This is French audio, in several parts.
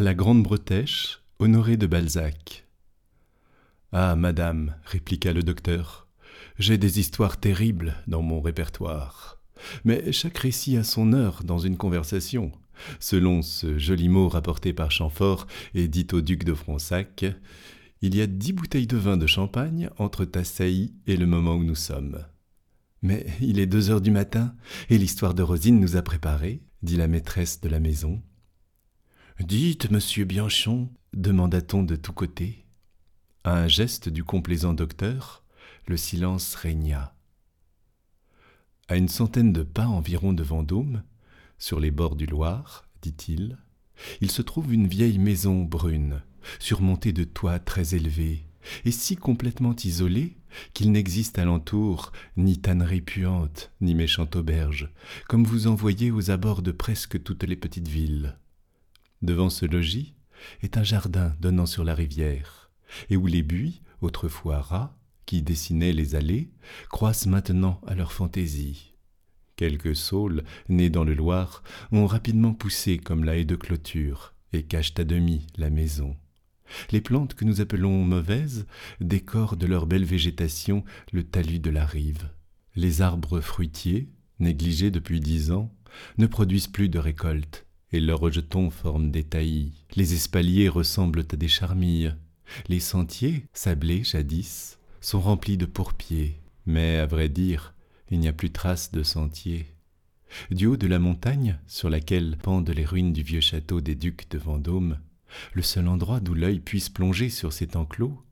La Grande Bretèche, Honoré de Balzac. Ah, madame, répliqua le docteur, j'ai des histoires terribles dans mon répertoire. Mais chaque récit a son heure dans une conversation. Selon ce joli mot rapporté par Chamfort et dit au duc de Fronsac, il y a dix bouteilles de vin de champagne entre ta saillie et le moment où nous sommes. Mais il est deux heures du matin, et l'histoire de Rosine nous a préparés, dit la maîtresse de la maison. Dites, monsieur Bianchon, demanda-t-on de tous côtés. À un geste du complaisant docteur, le silence régna. À une centaine de pas environ de Vendôme, sur les bords du Loir, dit-il, il se trouve une vieille maison brune, surmontée de toits très élevés, et si complètement isolée qu'il n'existe alentour ni tannerie puante, ni méchante auberge, comme vous en voyez aux abords de presque toutes les petites villes. Devant ce logis est un jardin donnant sur la rivière, et où les buis, autrefois ras, qui dessinaient les allées, croissent maintenant à leur fantaisie. Quelques saules, nés dans le Loir, ont rapidement poussé comme la haie de clôture, et cachent à demi la maison. Les plantes que nous appelons mauvaises décorent de leur belle végétation le talus de la rive. Les arbres fruitiers, négligés depuis dix ans, ne produisent plus de récoltes, et leurs rejetons forment des taillis. Les espaliers ressemblent à des charmilles. Les sentiers, sablés jadis, sont remplis de pourpiers. Mais, à vrai dire, il n'y a plus trace de sentiers. Du haut de la montagne, sur laquelle pendent les ruines du vieux château des ducs de Vendôme, le seul endroit d'où l'œil puisse plonger sur cet enclos,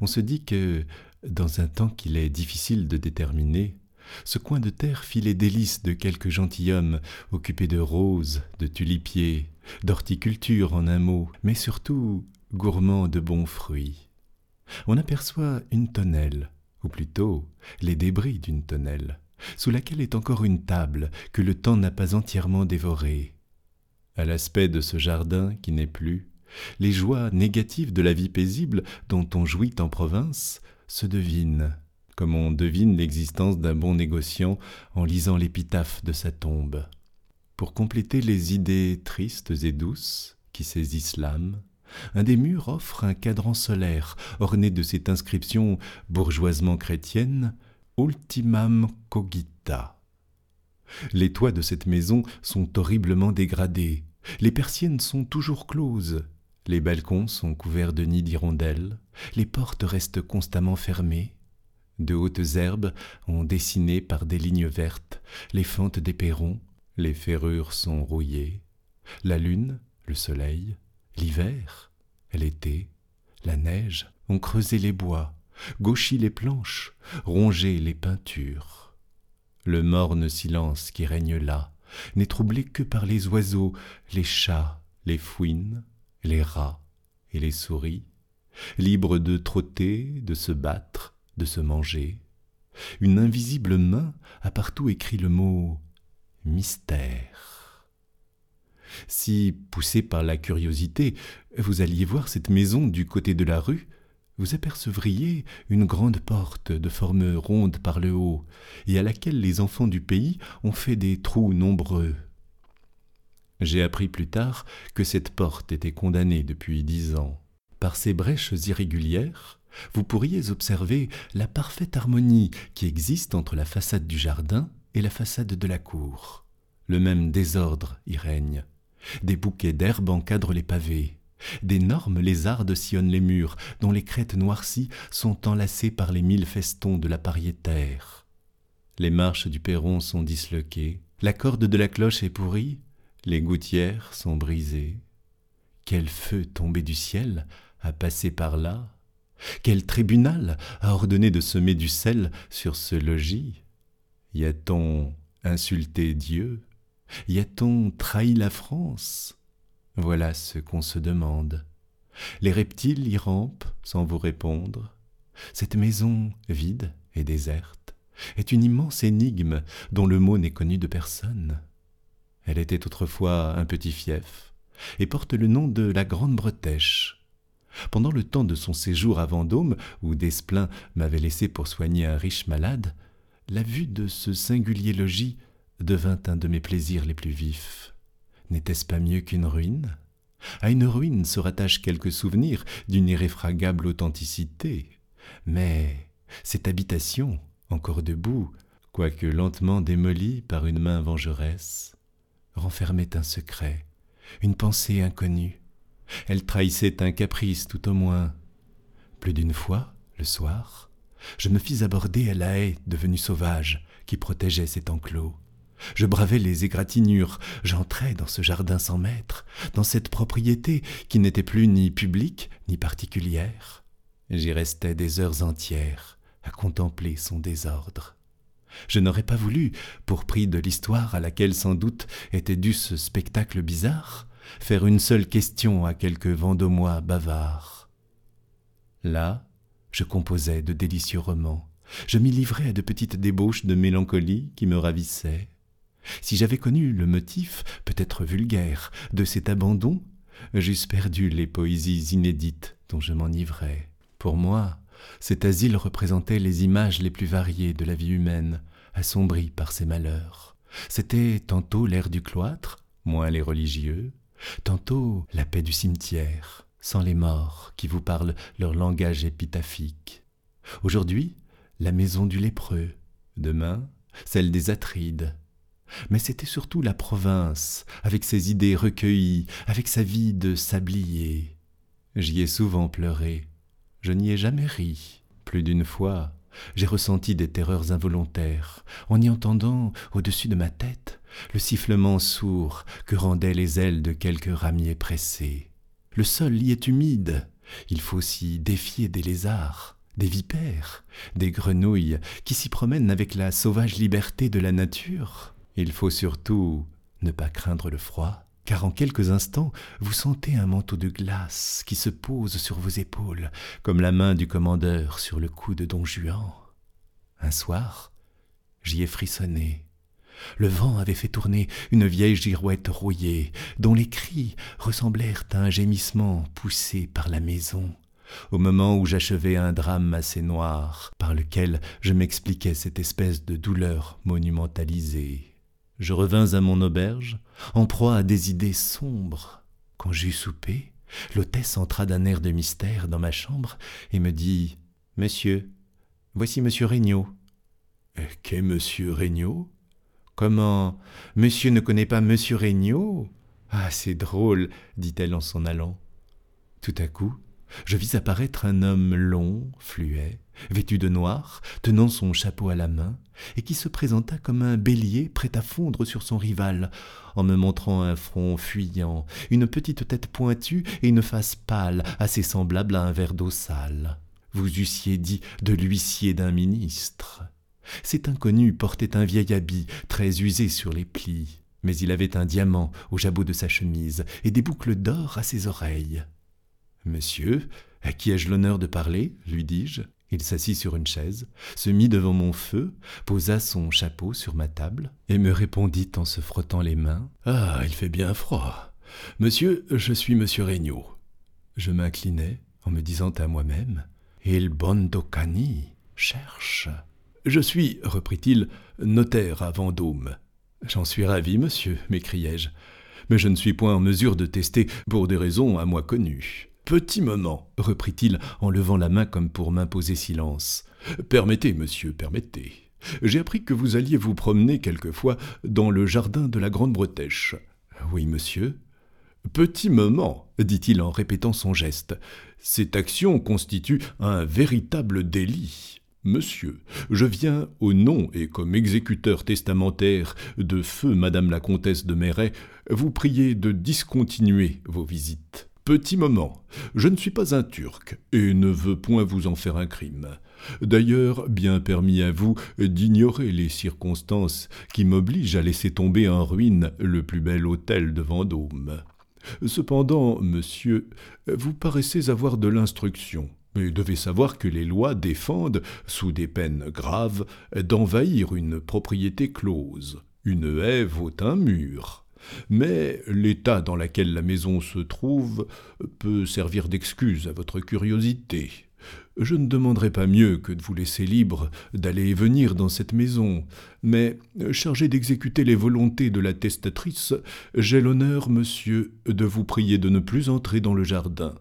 on se dit que, dans un temps qu'il est difficile de déterminer, ce coin de terre fit les délices de quelques gentilshommes occupés de roses, de tulipiers, d'horticulture en un mot, mais surtout gourmands de bons fruits. On aperçoit une tonnelle, ou plutôt les débris d'une tonnelle, sous laquelle est encore une table que le temps n'a pas entièrement dévorée. À l'aspect de ce jardin qui n'est plus, les joies négatives de la vie paisible dont on jouit en province se devinent comme on devine l'existence d'un bon négociant en lisant l'épitaphe de sa tombe. Pour compléter les idées tristes et douces qui saisissent l'âme, un des murs offre un cadran solaire orné de cette inscription bourgeoisement chrétienne Ultimam cogita. Les toits de cette maison sont horriblement dégradés, les persiennes sont toujours closes, les balcons sont couverts de nids d'hirondelles, les portes restent constamment fermées, de hautes herbes ont dessiné par des lignes vertes les fentes des perrons, les ferrures sont rouillées. La lune, le soleil, l'hiver, l'été, la neige ont creusé les bois, gauchi les planches, rongé les peintures. Le morne silence qui règne là n'est troublé que par les oiseaux, les chats, les fouines, les rats et les souris, libres de trotter, de se battre, de se manger. Une invisible main a partout écrit le mot mystère. Si, poussé par la curiosité, vous alliez voir cette maison du côté de la rue, vous apercevriez une grande porte de forme ronde par le haut, et à laquelle les enfants du pays ont fait des trous nombreux. J'ai appris plus tard que cette porte était condamnée depuis dix ans. Par ses brèches irrégulières, vous pourriez observer la parfaite harmonie qui existe entre la façade du jardin et la façade de la cour. Le même désordre y règne. Des bouquets d'herbes encadrent les pavés. D'énormes lézardes sillonnent les murs, dont les crêtes noircies sont enlacées par les mille festons de la pariétaire. Les marches du perron sont disloquées, la corde de la cloche est pourrie, les gouttières sont brisées. Quel feu tombé du ciel a passé par là quel tribunal a ordonné de semer du sel sur ce logis? Y a-t-on insulté Dieu? Y a-t-on trahi la France? Voilà ce qu'on se demande. Les reptiles y rampent sans vous répondre. Cette maison vide et déserte est une immense énigme dont le mot n'est connu de personne. Elle était autrefois un petit fief et porte le nom de la Grande Bretèche. Pendant le temps de son séjour à Vendôme, où Desplein m'avait laissé pour soigner un riche malade, la vue de ce singulier logis devint un de mes plaisirs les plus vifs. N'était-ce pas mieux qu'une ruine? À une ruine se rattachent quelques souvenirs d'une irréfragable authenticité. Mais cette habitation, encore debout, quoique lentement démolie par une main vengeresse, renfermait un secret, une pensée inconnue. Elle trahissait un caprice tout au moins. Plus d'une fois, le soir, je me fis aborder à la haie devenue sauvage qui protégeait cet enclos. Je bravais les égratignures, j'entrais dans ce jardin sans maître, dans cette propriété qui n'était plus ni publique ni particulière. J'y restais des heures entières à contempler son désordre. Je n'aurais pas voulu, pour prix de l'histoire à laquelle sans doute était dû ce spectacle bizarre, faire une seule question à quelques Vendômois bavards. Là, je composais de délicieux romans, je m'y livrais à de petites débauches de mélancolie qui me ravissaient. Si j'avais connu le motif, peut-être vulgaire, de cet abandon, j'eusse perdu les poésies inédites dont je m'enivrais. Pour moi, cet asile représentait les images les plus variées de la vie humaine, assombrie par ses malheurs. C'était tantôt l'air du cloître, moins les religieux, tantôt la paix du cimetière, sans les morts qui vous parlent leur langage épitaphique. Aujourd'hui, la maison du lépreux, demain, celle des Atrides. Mais c'était surtout la province, avec ses idées recueillies, avec sa vie de sablier. J'y ai souvent pleuré, je n'y ai jamais ri. Plus d'une fois, j'ai ressenti des terreurs involontaires, en y entendant, au-dessus de ma tête, le sifflement sourd que rendaient les ailes de quelques ramiers pressés. Le sol y est humide, il faut s'y défier des lézards, des vipères, des grenouilles qui s'y promènent avec la sauvage liberté de la nature. Il faut surtout ne pas craindre le froid, car en quelques instants vous sentez un manteau de glace qui se pose sur vos épaules, comme la main du commandeur sur le cou de Don Juan. Un soir, j'y ai frissonné. Le vent avait fait tourner une vieille girouette rouillée, dont les cris ressemblèrent à un gémissement poussé par la maison, au moment où j'achevais un drame assez noir, par lequel je m'expliquais cette espèce de douleur monumentalisée. Je revins à mon auberge, en proie à des idées sombres. Quand j'eus soupé, l'hôtesse entra d'un air de mystère dans ma chambre et me dit Monsieur, voici monsieur Regnault. Eh, qu'est monsieur Regnault? Comment Monsieur ne connaît pas monsieur Regnault? Ah, c'est drôle, dit-elle en s'en allant. Tout à coup, je vis apparaître un homme long, fluet, vêtu de noir, tenant son chapeau à la main, et qui se présenta comme un bélier prêt à fondre sur son rival, en me montrant un front fuyant, une petite tête pointue et une face pâle, assez semblable à un verre d'eau sale. Vous eussiez dit de l'huissier d'un ministre. Cet inconnu portait un vieil habit, très usé sur les plis, mais il avait un diamant au jabot de sa chemise et des boucles d'or à ses oreilles. Monsieur, à qui ai-je l'honneur de parler? lui dis-je. Il s'assit sur une chaise, se mit devant mon feu, posa son chapeau sur ma table, et me répondit en se frottant les mains. Ah. Il fait bien froid. Monsieur, je suis monsieur Regnault. Je m'inclinai en me disant à moi-même. Il Bondocani cherche. Je suis, reprit-il, notaire à Vendôme. J'en suis ravi, monsieur, m'écriai-je, mais je ne suis point en mesure de tester pour des raisons à moi connues. Petit moment, reprit-il en levant la main comme pour m'imposer silence. Permettez, monsieur, permettez. J'ai appris que vous alliez vous promener quelquefois dans le jardin de la Grande Bretèche. Oui, monsieur. Petit moment, dit-il en répétant son geste. Cette action constitue un véritable délit. Monsieur, je viens au nom et comme exécuteur testamentaire de feu Madame la comtesse de Méret vous prier de discontinuer vos visites. Petit moment, je ne suis pas un Turc, et ne veux point vous en faire un crime. D'ailleurs, bien permis à vous d'ignorer les circonstances qui m'obligent à laisser tomber en ruine le plus bel hôtel de Vendôme. Cependant, monsieur, vous paraissez avoir de l'instruction, et devez savoir que les lois défendent, sous des peines graves, d'envahir une propriété close. Une haie vaut un mur. Mais l'état dans lequel la maison se trouve peut servir d'excuse à votre curiosité. Je ne demanderai pas mieux que de vous laisser libre d'aller et venir dans cette maison, mais, chargé d'exécuter les volontés de la testatrice, j'ai l'honneur, monsieur, de vous prier de ne plus entrer dans le jardin.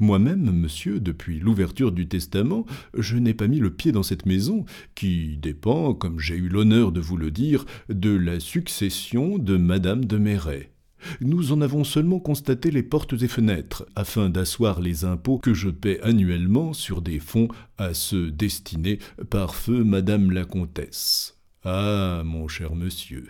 Moi-même, monsieur, depuis l'ouverture du testament, je n'ai pas mis le pied dans cette maison, qui dépend, comme j'ai eu l'honneur de vous le dire, de la succession de madame de Méret. Nous en avons seulement constaté les portes et fenêtres, afin d'asseoir les impôts que je paie annuellement sur des fonds à ceux destinés par feu madame la comtesse. Ah, mon cher monsieur,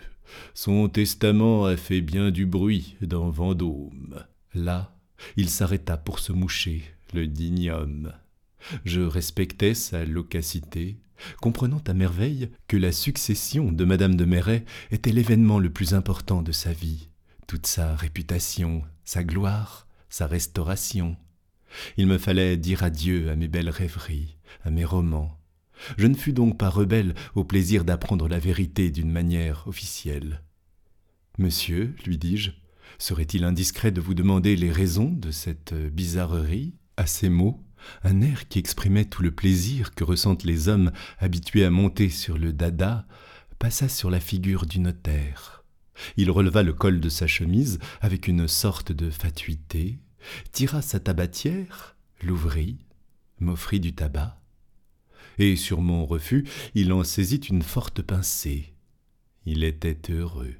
son testament a fait bien du bruit dans Vendôme. Là, il s'arrêta pour se moucher, le digne homme. Je respectais sa loquacité, comprenant à merveille que la succession de madame de Merret était l'événement le plus important de sa vie, toute sa réputation, sa gloire, sa restauration. Il me fallait dire adieu à mes belles rêveries, à mes romans. Je ne fus donc pas rebelle au plaisir d'apprendre la vérité d'une manière officielle. Monsieur, lui dis-je, Serait-il indiscret de vous demander les raisons de cette bizarrerie À ces mots, un air qui exprimait tout le plaisir que ressentent les hommes habitués à monter sur le dada passa sur la figure du notaire. Il releva le col de sa chemise avec une sorte de fatuité, tira sa tabatière, l'ouvrit, m'offrit du tabac, et sur mon refus, il en saisit une forte pincée. Il était heureux.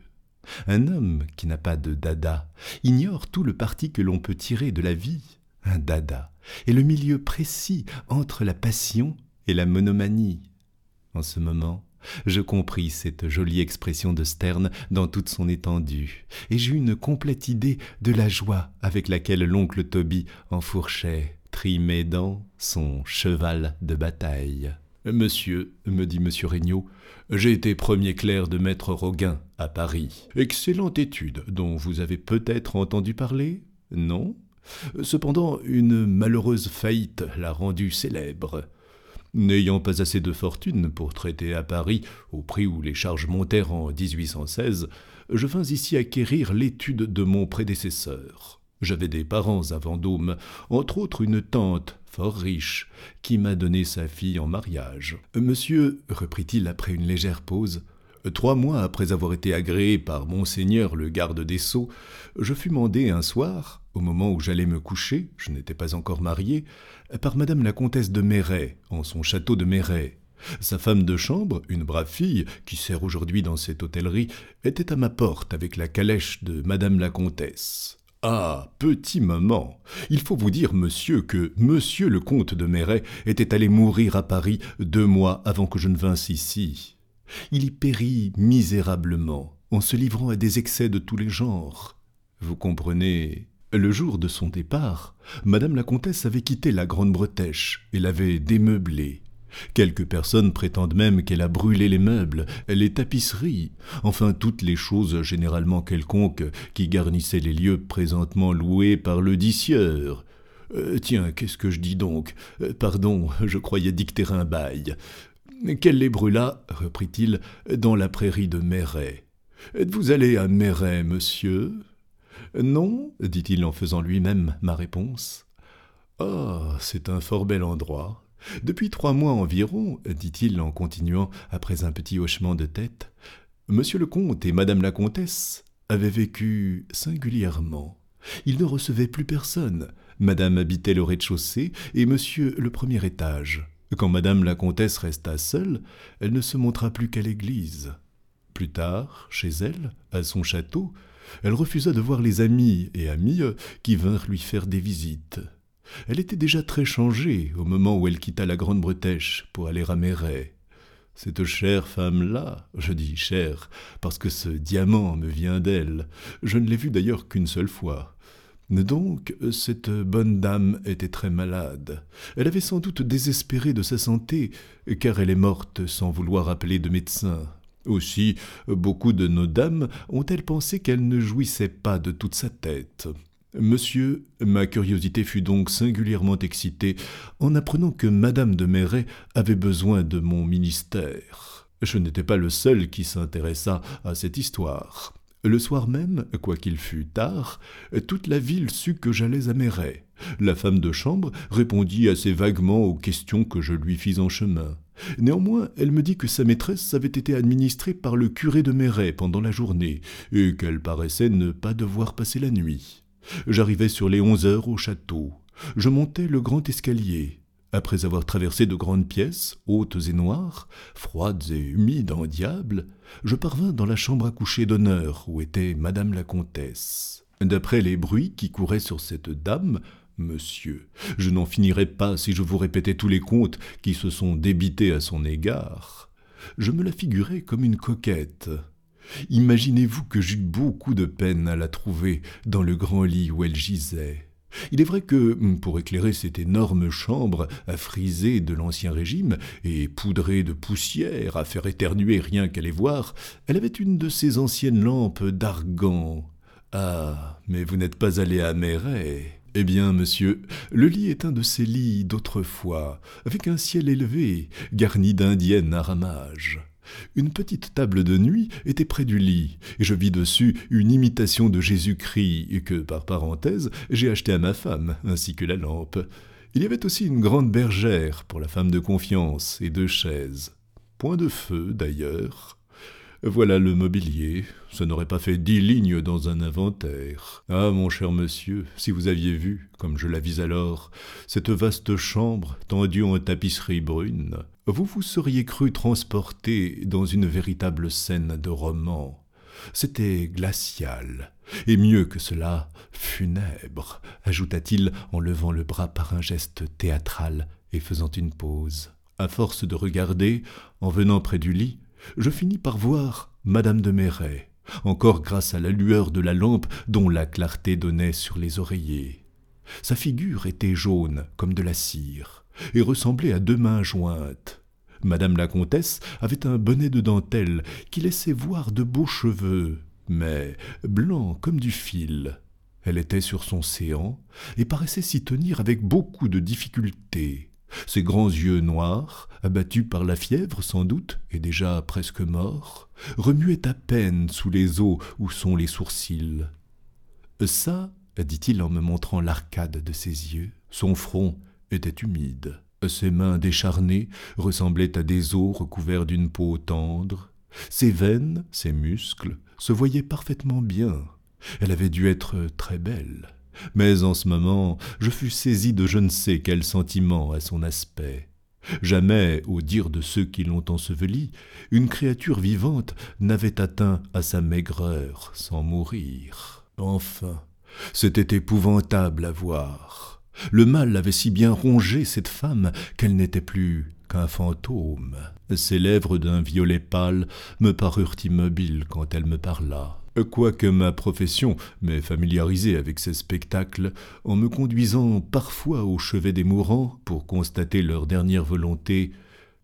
Un homme qui n'a pas de dada ignore tout le parti que l'on peut tirer de la vie. Un dada est le milieu précis entre la passion et la monomanie. En ce moment, je compris cette jolie expression de Sterne dans toute son étendue, et j'eus une complète idée de la joie avec laquelle l'oncle Toby enfourchait, dans son cheval de bataille. Monsieur, me dit monsieur Regnault, j'ai été premier clerc de maître Roguin à Paris. Excellente étude dont vous avez peut-être entendu parler Non? Cependant, une malheureuse faillite l'a rendu célèbre. N'ayant pas assez de fortune pour traiter à Paris au prix où les charges montèrent en 1816, je vins ici acquérir l'étude de mon prédécesseur. J'avais des parents à Vendôme, entre autres une tante fort riche, qui m'a donné sa fille en mariage. Monsieur, reprit-il après une légère pause, trois mois après avoir été agréé par monseigneur le garde des sceaux, je fus mandé un soir, au moment où j'allais me coucher, je n'étais pas encore marié, par madame la comtesse de Méret, en son château de Méret. Sa femme de chambre, une brave fille, qui sert aujourd'hui dans cette hôtellerie, était à ma porte avec la calèche de madame la comtesse. Ah, petit maman, il faut vous dire, monsieur, que monsieur le comte de Méret était allé mourir à Paris deux mois avant que je ne vinsse ici. Il y périt misérablement, en se livrant à des excès de tous les genres. Vous comprenez? Le jour de son départ, madame la comtesse avait quitté la Grande Bretèche et l'avait démeublée. Quelques personnes prétendent même qu'elle a brûlé les meubles, les tapisseries, enfin toutes les choses généralement quelconques qui garnissaient les lieux présentement loués par le dissieur. Euh, tiens, qu'est-ce que je dis donc? Euh, Pardon, je croyais dicter un bail. Qu'elle les brûla, reprit-il, dans la prairie de Méret. Êtes-vous allé à Méret, monsieur? Non, dit-il en faisant lui-même ma réponse. Ah, c'est un fort bel endroit. Depuis trois mois environ, dit-il en continuant après un petit hochement de tête, Monsieur le comte et Madame la comtesse avaient vécu singulièrement. Ils ne recevaient plus personne. Madame habitait le rez-de-chaussée et monsieur le premier étage. Quand Madame la comtesse resta seule, elle ne se montra plus qu'à l'église. Plus tard, chez elle, à son château, elle refusa de voir les amis et amies qui vinrent lui faire des visites. Elle était déjà très changée au moment où elle quitta la Grande Bretèche pour aller à Méret. Cette chère femme-là, je dis chère, parce que ce diamant me vient d'elle, je ne l'ai vue d'ailleurs qu'une seule fois. Donc, cette bonne dame était très malade. Elle avait sans doute désespéré de sa santé, car elle est morte sans vouloir appeler de médecin. Aussi, beaucoup de nos dames ont-elles pensé qu'elle ne jouissait pas de toute sa tête. Monsieur, ma curiosité fut donc singulièrement excitée en apprenant que madame de Méret avait besoin de mon ministère. Je n'étais pas le seul qui s'intéressa à cette histoire. Le soir même, quoiqu'il fût tard, toute la ville sut que j'allais à Méret. La femme de chambre répondit assez vaguement aux questions que je lui fis en chemin. Néanmoins, elle me dit que sa maîtresse avait été administrée par le curé de Méret pendant la journée, et qu'elle paraissait ne pas devoir passer la nuit. J'arrivai sur les onze heures au château. Je montai le grand escalier. Après avoir traversé de grandes pièces, hautes et noires, froides et humides en diable, je parvins dans la chambre à coucher d'honneur où était madame la comtesse. D'après les bruits qui couraient sur cette dame, monsieur, je n'en finirais pas si je vous répétais tous les contes qui se sont débités à son égard. Je me la figurais comme une coquette. Imaginez-vous que j'eus beaucoup de peine à la trouver dans le grand lit où elle gisait. Il est vrai que, pour éclairer cette énorme chambre à friser de l'Ancien Régime et poudrée de poussière à faire éternuer rien qu'à les voir, elle avait une de ces anciennes lampes d'argan. Ah, mais vous n'êtes pas allé à Méret. Eh bien, monsieur, le lit est un de ces lits d'autrefois, avec un ciel élevé, garni d'indiennes à ramage. Une petite table de nuit était près du lit, et je vis dessus une imitation de Jésus-Christ que, par parenthèse, j'ai acheté à ma femme, ainsi que la lampe. Il y avait aussi une grande bergère pour la femme de confiance et deux chaises. Point de feu, d'ailleurs. Voilà le mobilier. Ça n'aurait pas fait dix lignes dans un inventaire. Ah, mon cher monsieur, si vous aviez vu, comme je la vis alors, cette vaste chambre tendue en tapisserie brune, vous vous seriez cru transporté dans une véritable scène de roman. C'était glacial, et mieux que cela, funèbre, ajouta-t-il en levant le bras par un geste théâtral et faisant une pause. À force de regarder, en venant près du lit, je finis par voir madame de Méret, encore grâce à la lueur de la lampe dont la clarté donnait sur les oreillers. Sa figure était jaune comme de la cire, et ressemblait à deux mains jointes. Madame la comtesse avait un bonnet de dentelle qui laissait voir de beaux cheveux, mais blancs comme du fil. Elle était sur son séant et paraissait s'y tenir avec beaucoup de difficulté. Ses grands yeux noirs, abattus par la fièvre sans doute, et déjà presque morts, remuaient à peine sous les os où sont les sourcils. Ça, dit-il en me montrant l'arcade de ses yeux, son front était humide. Ses mains décharnées ressemblaient à des os recouverts d'une peau tendre. Ses veines, ses muscles, se voyaient parfaitement bien. Elle avait dû être très belle mais en ce moment je fus saisi de je ne sais quel sentiment à son aspect. Jamais, au dire de ceux qui l'ont enseveli, une créature vivante n'avait atteint à sa maigreur sans mourir. Enfin, c'était épouvantable à voir. Le mal avait si bien rongé cette femme qu'elle n'était plus qu'un fantôme. Ses lèvres d'un violet pâle me parurent immobiles quand elle me parla. Quoique ma profession m'ait familiarisé avec ces spectacles, en me conduisant parfois au chevet des mourants pour constater leur dernière volonté,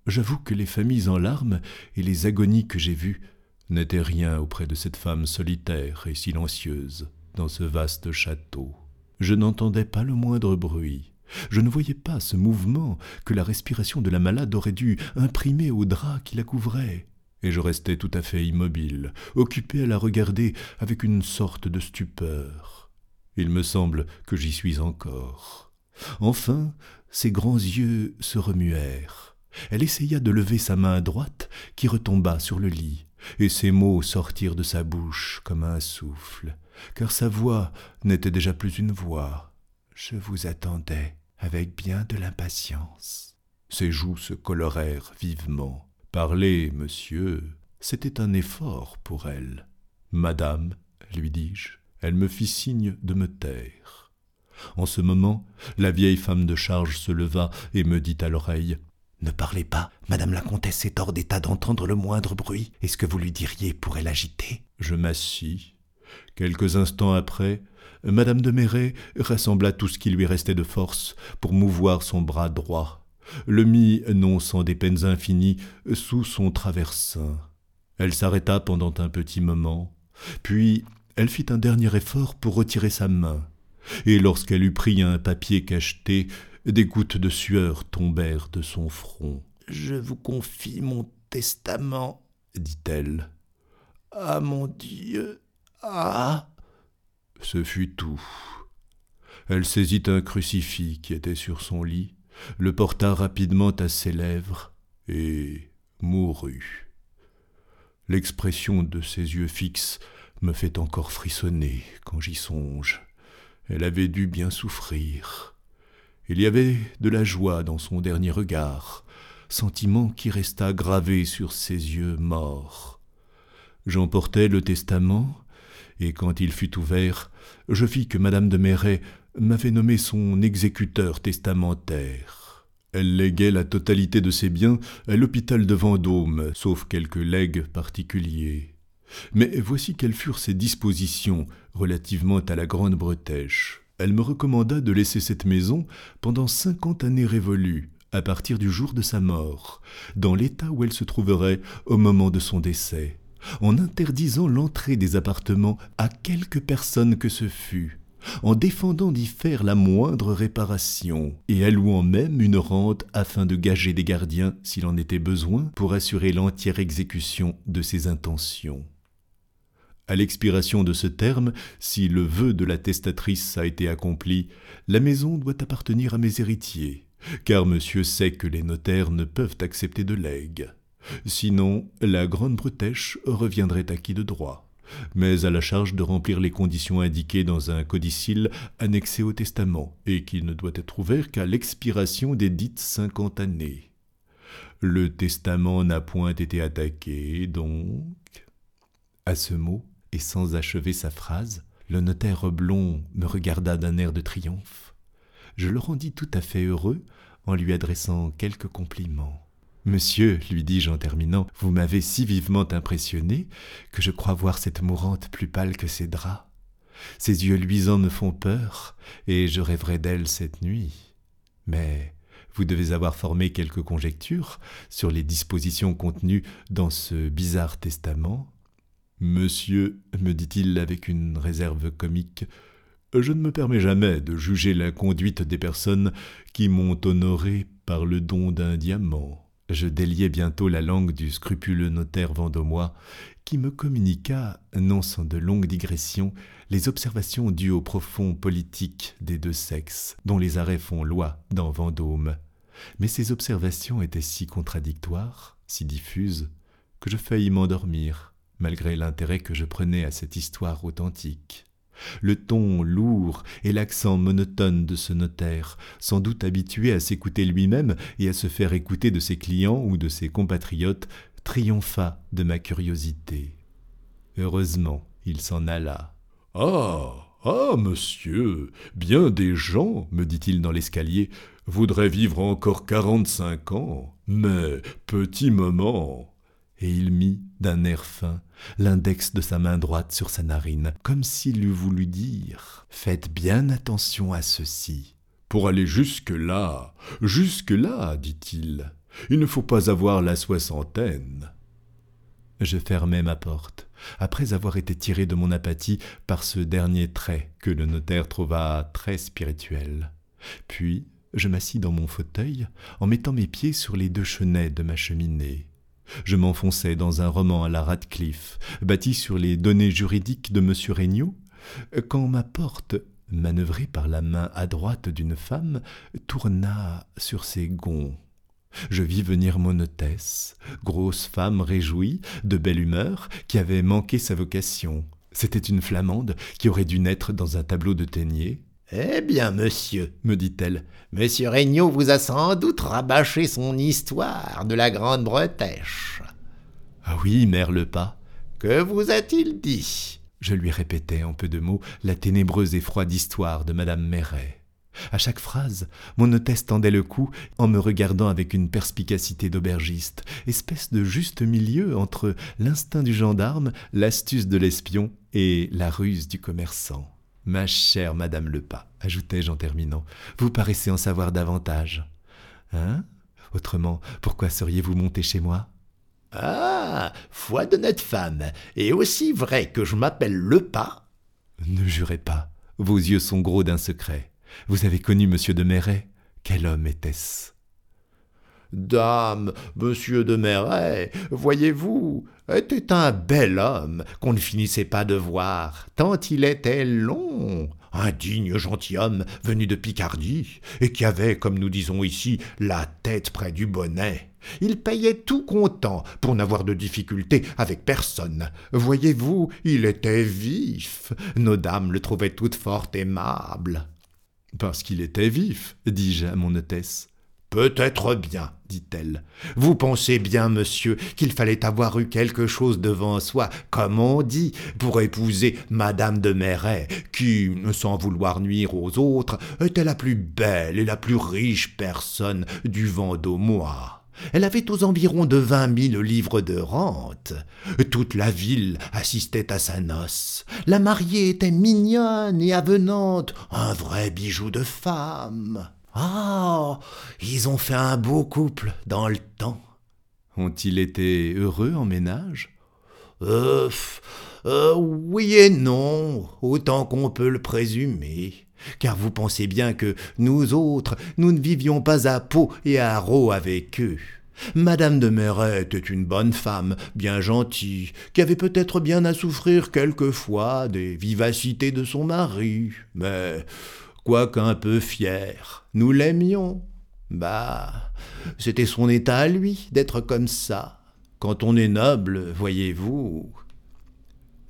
j'avoue que les familles en larmes et les agonies que j'ai vues n'étaient rien auprès de cette femme solitaire et silencieuse dans ce vaste château. Je n'entendais pas le moindre bruit. Je ne voyais pas ce mouvement que la respiration de la malade aurait dû imprimer au drap qui la couvrait et je restais tout à fait immobile, occupé à la regarder avec une sorte de stupeur. Il me semble que j'y suis encore. Enfin, ses grands yeux se remuèrent. Elle essaya de lever sa main droite, qui retomba sur le lit, et ces mots sortirent de sa bouche comme un souffle, car sa voix n'était déjà plus une voix. Je vous attendais avec bien de l'impatience. Ses joues se colorèrent vivement. Parler, monsieur, c'était un effort pour elle. Madame, lui dis-je, elle me fit signe de me taire. En ce moment, la vieille femme de charge se leva et me dit à l'oreille Ne parlez pas, madame la comtesse est hors d'état d'entendre le moindre bruit. Est-ce que vous lui diriez pour elle agiter? Je m'assis. Quelques instants après, madame de Méret rassembla tout ce qui lui restait de force pour mouvoir son bras droit le mit, non sans des peines infinies, sous son traversin. Elle s'arrêta pendant un petit moment, puis elle fit un dernier effort pour retirer sa main, et lorsqu'elle eut pris un papier cacheté, des gouttes de sueur tombèrent de son front. Je vous confie mon testament, dit-elle. Ah mon Dieu. Ah. Ce fut tout. Elle saisit un crucifix qui était sur son lit, le porta rapidement à ses lèvres et mourut. L'expression de ses yeux fixes me fait encore frissonner quand j'y songe. Elle avait dû bien souffrir. Il y avait de la joie dans son dernier regard, sentiment qui resta gravé sur ses yeux morts. J'emportai le testament, et quand il fut ouvert, je vis que madame de Méret m'avait nommé son exécuteur testamentaire. Elle léguait la totalité de ses biens à l'hôpital de Vendôme, sauf quelques legs particuliers. Mais voici quelles furent ses dispositions relativement à la Grande Bretèche. Elle me recommanda de laisser cette maison pendant cinquante années révolues, à partir du jour de sa mort, dans l'état où elle se trouverait au moment de son décès, en interdisant l'entrée des appartements à quelque personne que ce fût, en défendant d'y faire la moindre réparation, et allouant même une rente afin de gager des gardiens s'il en était besoin pour assurer l'entière exécution de ses intentions. À l'expiration de ce terme, si le vœu de la testatrice a été accompli, la maison doit appartenir à mes héritiers, car monsieur sait que les notaires ne peuvent accepter de legs. Sinon, la Grande Bretèche reviendrait à qui de droit, mais à la charge de remplir les conditions indiquées dans un codicile annexé au testament, et qui ne doit être ouvert qu'à l'expiration des dites cinquante années. Le testament n'a point été attaqué, donc. À ce mot, et sans achever sa phrase, le notaire blond me regarda d'un air de triomphe. Je le rendis tout à fait heureux en lui adressant quelques compliments. Monsieur, lui dis-je en terminant, vous m'avez si vivement impressionné que je crois voir cette mourante plus pâle que ses draps. Ses yeux luisants me font peur, et je rêverai d'elle cette nuit. Mais vous devez avoir formé quelques conjectures sur les dispositions contenues dans ce bizarre testament, Monsieur, me dit-il avec une réserve comique, je ne me permets jamais de juger la conduite des personnes qui m'ont honoré par le don d'un diamant. Je déliai bientôt la langue du scrupuleux notaire vendômois, qui me communiqua, non sans de longues digressions, les observations dues au profond politique des deux sexes, dont les arrêts font loi dans Vendôme. Mais ces observations étaient si contradictoires, si diffuses, que je faillis m'endormir malgré l'intérêt que je prenais à cette histoire authentique. Le ton lourd et l'accent monotone de ce notaire, sans doute habitué à s'écouter lui-même et à se faire écouter de ses clients ou de ses compatriotes, triompha de ma curiosité. Heureusement, il s'en alla. Ah. Ah. Monsieur. Bien des gens, me dit-il dans l'escalier, voudraient vivre encore quarante-cinq ans. Mais petit moment et il mit, d'un air fin, l'index de sa main droite sur sa narine, comme s'il eût voulu dire Faites bien attention à ceci. Pour aller jusque-là, jusque-là, dit-il, il ne faut pas avoir la soixantaine. Je fermai ma porte, après avoir été tiré de mon apathie par ce dernier trait que le notaire trouva très spirituel. Puis je m'assis dans mon fauteuil en mettant mes pieds sur les deux chenets de ma cheminée. Je m'enfonçais dans un roman à la Radcliffe, bâti sur les données juridiques de M. Regnault, quand ma porte, manœuvrée par la main à droite d'une femme, tourna sur ses gonds. Je vis venir mon hôtesse, grosse femme réjouie, de belle humeur, qui avait manqué sa vocation. C'était une flamande qui aurait dû naître dans un tableau de Ténier, eh bien, monsieur, me dit-elle, monsieur Regnault vous a sans doute rabâché son histoire de la Grande Bretèche. Ah oui, mère le pas. Que vous a-t-il dit? Je lui répétais en peu de mots la ténébreuse et froide histoire de madame Méret. À chaque phrase, mon hôtesse tendait le cou en me regardant avec une perspicacité d'aubergiste, espèce de juste milieu entre l'instinct du gendarme, l'astuce de l'espion et la ruse du commerçant. Ma chère madame Lepas, ajoutai-je en terminant, vous paraissez en savoir davantage. Hein? Autrement, pourquoi seriez-vous monté chez moi? Ah! Foi d'honnête femme, et aussi vrai que je m'appelle Lepas. Ne jurez pas, vos yeux sont gros d'un secret. Vous avez connu monsieur de Méret Quel homme était-ce? Dame, monsieur de Merret, voyez-vous, était un bel homme qu'on ne finissait pas de voir, tant il était long. Un digne gentilhomme venu de Picardie, et qui avait, comme nous disons ici, la tête près du bonnet. Il payait tout content pour n'avoir de difficulté avec personne. Voyez-vous, il était vif. Nos dames le trouvaient toutes fort aimable. Parce qu'il était vif, dis-je à mon hôtesse. Peut-être bien, dit-elle. Vous pensez bien, monsieur, qu'il fallait avoir eu quelque chose devant soi, comme on dit, pour épouser Madame de Merret, qui, sans vouloir nuire aux autres, était la plus belle et la plus riche personne du Vendômois. Elle avait aux environs de vingt mille livres de rente. Toute la ville assistait à sa noce. La mariée était mignonne et avenante, un vrai bijou de femme. Ah, ils ont fait un beau couple dans le temps. Ont-ils été heureux en ménage? Euh, euh, oui et non, autant qu'on peut le présumer. Car vous pensez bien que nous autres, nous ne vivions pas à peau et à Raux avec eux. Madame de Merret était une bonne femme, bien gentille, qui avait peut-être bien à souffrir quelquefois des vivacités de son mari, mais quoique un peu fier, nous l'aimions. Bah, c'était son état à lui d'être comme ça. Quand on est noble, voyez-vous.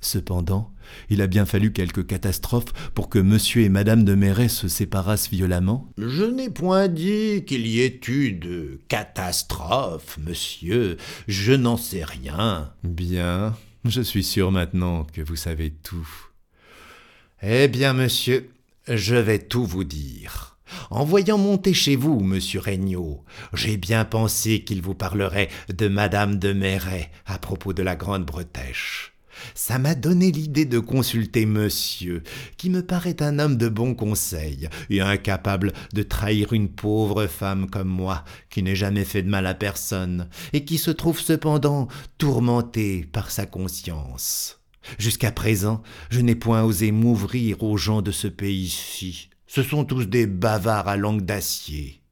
Cependant, il a bien fallu quelques catastrophes pour que monsieur et madame de Méret se séparassent violemment. Je n'ai point dit qu'il y ait eu de catastrophes, monsieur. Je n'en sais rien. Bien, je suis sûr maintenant que vous savez tout. Eh bien, monsieur, je vais tout vous dire. En voyant monter chez vous, monsieur Regnault, j'ai bien pensé qu'il vous parlerait de madame de Méret à propos de la Grande Bretèche. Ça m'a donné l'idée de consulter monsieur, qui me paraît un homme de bon conseil, et incapable de trahir une pauvre femme comme moi, qui n'ai jamais fait de mal à personne, et qui se trouve cependant tourmentée par sa conscience. Jusqu'à présent, je n'ai point osé m'ouvrir aux gens de ce pays-ci. Ce sont tous des bavards à langue d'acier.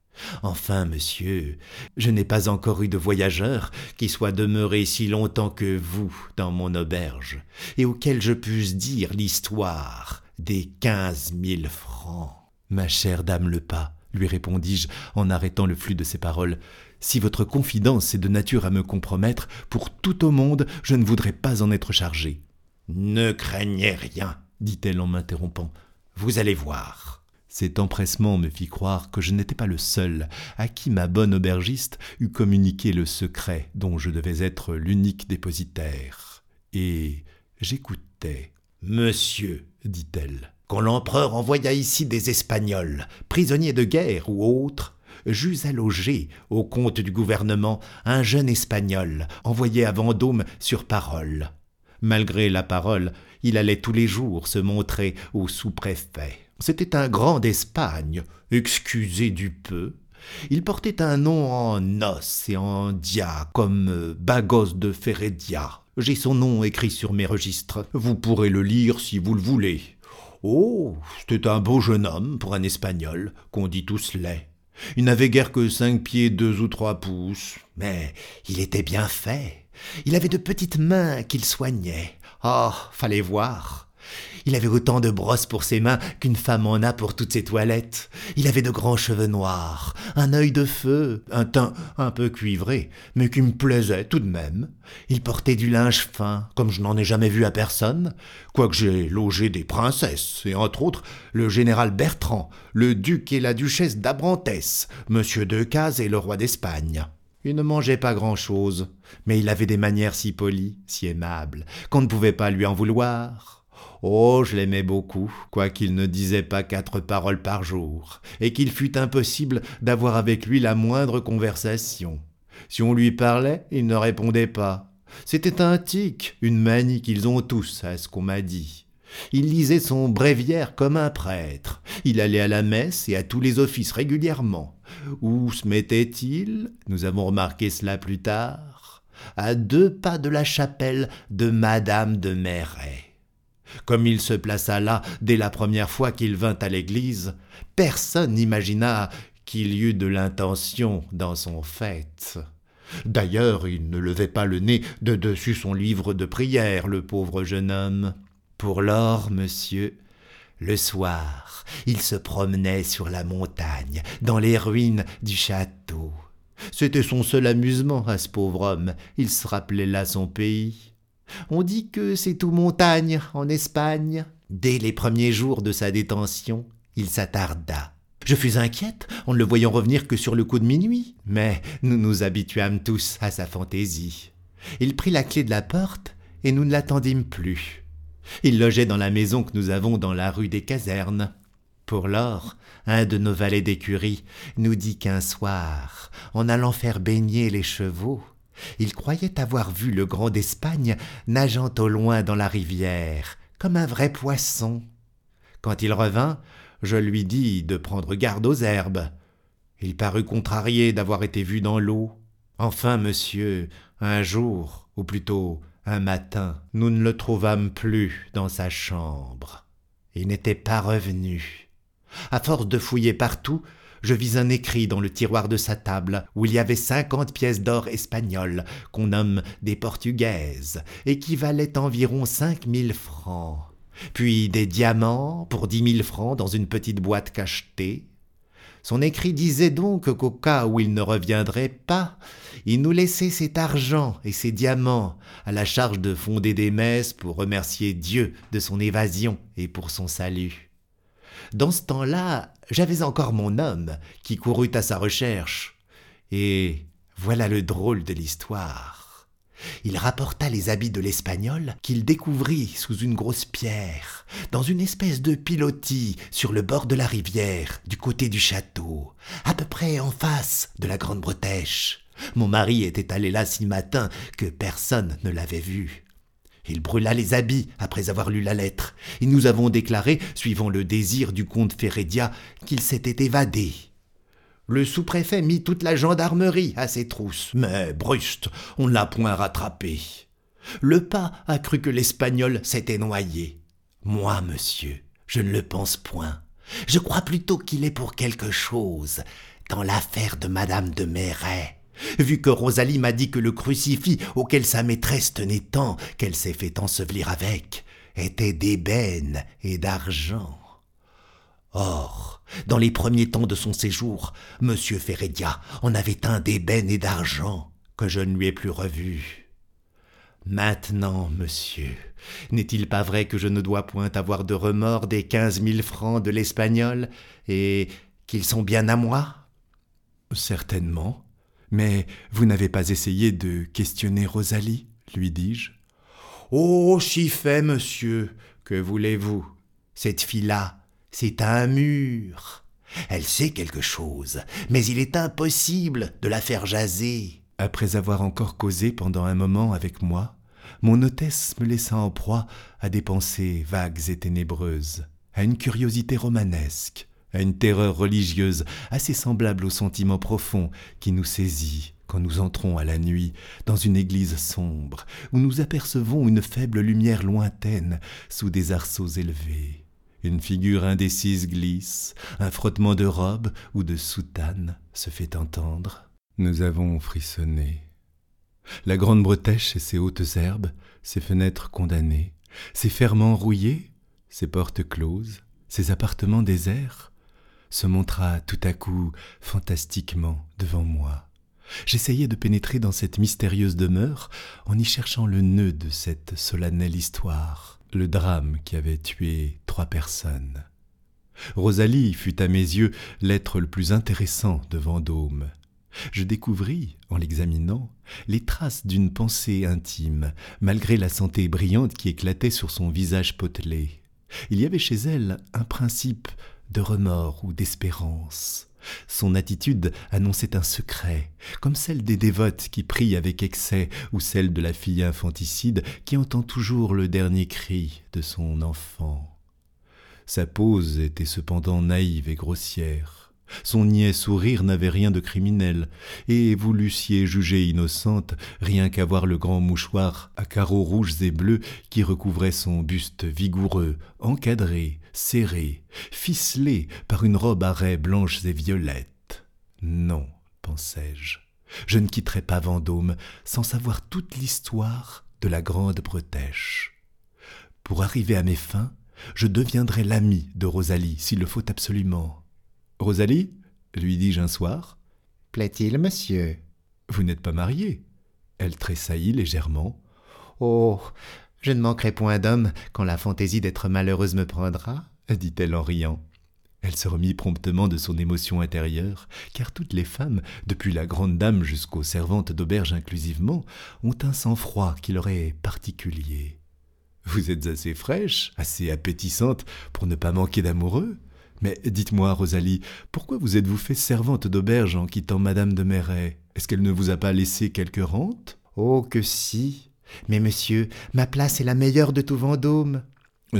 Enfin, monsieur, je n'ai pas encore eu de voyageur qui soit demeuré si longtemps que vous dans mon auberge, et auquel je puisse dire l'histoire des quinze mille francs. Ma chère dame le pas, lui répondis-je en arrêtant le flux de ses paroles, si votre confidence est de nature à me compromettre, pour tout au monde, je ne voudrais pas en être chargé. Ne craignez rien, dit-elle en m'interrompant. Vous allez voir. Cet empressement me fit croire que je n'étais pas le seul à qui ma bonne aubergiste eût communiqué le secret dont je devais être l'unique dépositaire. Et j'écoutais. Monsieur, dit-elle, quand l'empereur envoya ici des Espagnols, prisonniers de guerre ou autres, j'eus à loger au compte du gouvernement un jeune Espagnol envoyé à Vendôme sur parole. Malgré la parole, il allait tous les jours se montrer au sous-préfet. C'était un grand d'Espagne, excusez du peu. Il portait un nom en os et en dia, comme euh, Bagos de Feredia. J'ai son nom écrit sur mes registres. Vous pourrez le lire si vous le voulez. Oh, c'était un beau jeune homme pour un Espagnol, qu'on dit tous laid. Il n'avait guère que cinq pieds deux ou trois pouces, mais il était bien fait. Il avait de petites mains qu'il soignait. Oh, fallait voir. Il avait autant de brosses pour ses mains qu'une femme en a pour toutes ses toilettes. Il avait de grands cheveux noirs, un œil de feu, un teint un peu cuivré, mais qui me plaisait tout de même. Il portait du linge fin, comme je n'en ai jamais vu à personne, quoique j'ai logé des princesses, et entre autres le général Bertrand, le duc et la duchesse d'Abrantès, monsieur Decazes et le roi d'Espagne. Il ne mangeait pas grand-chose, mais il avait des manières si polies, si aimables, qu'on ne pouvait pas lui en vouloir. Oh, je l'aimais beaucoup, quoiqu'il ne disait pas quatre paroles par jour, et qu'il fût impossible d'avoir avec lui la moindre conversation. Si on lui parlait, il ne répondait pas. C'était un tic, une manie qu'ils ont tous, à ce qu'on m'a dit. Il lisait son bréviaire comme un prêtre. Il allait à la messe et à tous les offices régulièrement. Où se mettait-il? Nous avons remarqué cela plus tard. À deux pas de la chapelle de Madame de Merret. Comme il se plaça là dès la première fois qu'il vint à l'église, personne n'imagina qu'il y eût de l'intention dans son fait. D'ailleurs, il ne levait pas le nez de dessus son livre de prière, le pauvre jeune homme. Pour lors, monsieur, le soir, il se promenait sur la montagne, dans les ruines du château. C'était son seul amusement à ce pauvre homme, il se rappelait là son pays. On dit que c'est tout montagne en Espagne. Dès les premiers jours de sa détention, il s'attarda. Je fus inquiète en ne le voyant revenir que sur le coup de minuit, mais nous nous habituâmes tous à sa fantaisie. Il prit la clé de la porte et nous ne l'attendîmes plus. Il logeait dans la maison que nous avons dans la rue des Casernes. Pour lors, un de nos valets d'écurie nous dit qu'un soir, en allant faire baigner les chevaux, il croyait avoir vu le grand d'Espagne nageant au loin dans la rivière, comme un vrai poisson. Quand il revint, je lui dis de prendre garde aux herbes. Il parut contrarié d'avoir été vu dans l'eau. Enfin, monsieur, un jour, ou plutôt un matin, nous ne le trouvâmes plus dans sa chambre. Il n'était pas revenu. À force de fouiller partout, je vis un écrit dans le tiroir de sa table où il y avait cinquante pièces d'or espagnoles qu'on nomme des portugaises et qui valaient environ cinq mille francs. Puis des diamants pour dix mille francs dans une petite boîte cachetée. Son écrit disait donc qu'au cas où il ne reviendrait pas, il nous laissait cet argent et ces diamants à la charge de fonder des messes pour remercier Dieu de son évasion et pour son salut. Dans ce temps-là, j'avais encore mon homme qui courut à sa recherche. Et voilà le drôle de l'histoire. Il rapporta les habits de l'espagnol qu'il découvrit sous une grosse pierre, dans une espèce de pilotis sur le bord de la rivière, du côté du château, à peu près en face de la Grande Bretèche. Mon mari était allé là si matin que personne ne l'avait vu. Il brûla les habits après avoir lu la lettre, et nous avons déclaré, suivant le désir du comte Férédia, qu'il s'était évadé. Le sous-préfet mit toute la gendarmerie à ses trousses, mais brust, on ne l'a point rattrapé. Le pas a cru que l'Espagnol s'était noyé. Moi, monsieur, je ne le pense point. Je crois plutôt qu'il est pour quelque chose dans l'affaire de Madame de Méret vu que Rosalie m'a dit que le crucifix auquel sa maîtresse tenait tant qu'elle s'est fait ensevelir avec était d'ébène et d'argent. Or, dans les premiers temps de son séjour, M. Férédia en avait un d'ébène et d'argent que je ne lui ai plus revu. Maintenant, monsieur, n'est-il pas vrai que je ne dois point avoir de remords des quinze mille francs de l'espagnol et qu'ils sont bien à moi? Certainement, mais vous n'avez pas essayé de questionner Rosalie lui dis-je? Oh, si fait, monsieur. Que voulez-vous? Cette fille-là, c'est un mur. Elle sait quelque chose, mais il est impossible de la faire jaser. Après avoir encore causé pendant un moment avec moi, mon hôtesse me laissa en proie à des pensées vagues et ténébreuses, à une curiosité romanesque, à une terreur religieuse assez semblable au sentiment profond qui nous saisit quand nous entrons à la nuit dans une église sombre, où nous apercevons une faible lumière lointaine sous des arceaux élevés. Une figure indécise glisse, un frottement de robe ou de soutane se fait entendre. Nous avons frissonné. La grande bretèche et ses hautes herbes, ses fenêtres condamnées, ses ferments rouillés, ses portes closes, ses appartements déserts, se montra tout à coup fantastiquement devant moi. J'essayais de pénétrer dans cette mystérieuse demeure en y cherchant le nœud de cette solennelle histoire, le drame qui avait tué trois personnes. Rosalie fut à mes yeux l'être le plus intéressant de Vendôme. Je découvris, en l'examinant, les traces d'une pensée intime, malgré la santé brillante qui éclatait sur son visage potelé. Il y avait chez elle un principe de remords ou d'espérance. Son attitude annonçait un secret, comme celle des dévotes qui prient avec excès, ou celle de la fille infanticide qui entend toujours le dernier cri de son enfant. Sa pose était cependant naïve et grossière. Son niais sourire n'avait rien de criminel, et vous l'eussiez jugée innocente rien qu'à voir le grand mouchoir à carreaux rouges et bleus qui recouvrait son buste vigoureux, encadré, serré, ficelé par une robe à raies blanches et violettes. Non, pensai-je, je ne quitterai pas Vendôme sans savoir toute l'histoire de la Grande Bretèche. Pour arriver à mes fins, je deviendrai l'ami de Rosalie, s'il le faut absolument. Rosalie lui dis-je un soir. Plaît-il, monsieur? Vous n'êtes pas marié? Elle tressaillit légèrement. Oh je ne manquerai point d'homme quand la fantaisie d'être malheureuse me prendra, dit-elle en riant. Elle se remit promptement de son émotion intérieure, car toutes les femmes, depuis la grande dame jusqu'aux servantes d'auberge inclusivement, ont un sang-froid qui leur est particulier. Vous êtes assez fraîche, assez appétissante pour ne pas manquer d'amoureux. Mais dites-moi, Rosalie, pourquoi vous êtes-vous fait servante d'auberge en quittant Madame de Merret? Est-ce qu'elle ne vous a pas laissé quelque rente Oh, que si Mais monsieur, ma place est la meilleure de tout Vendôme.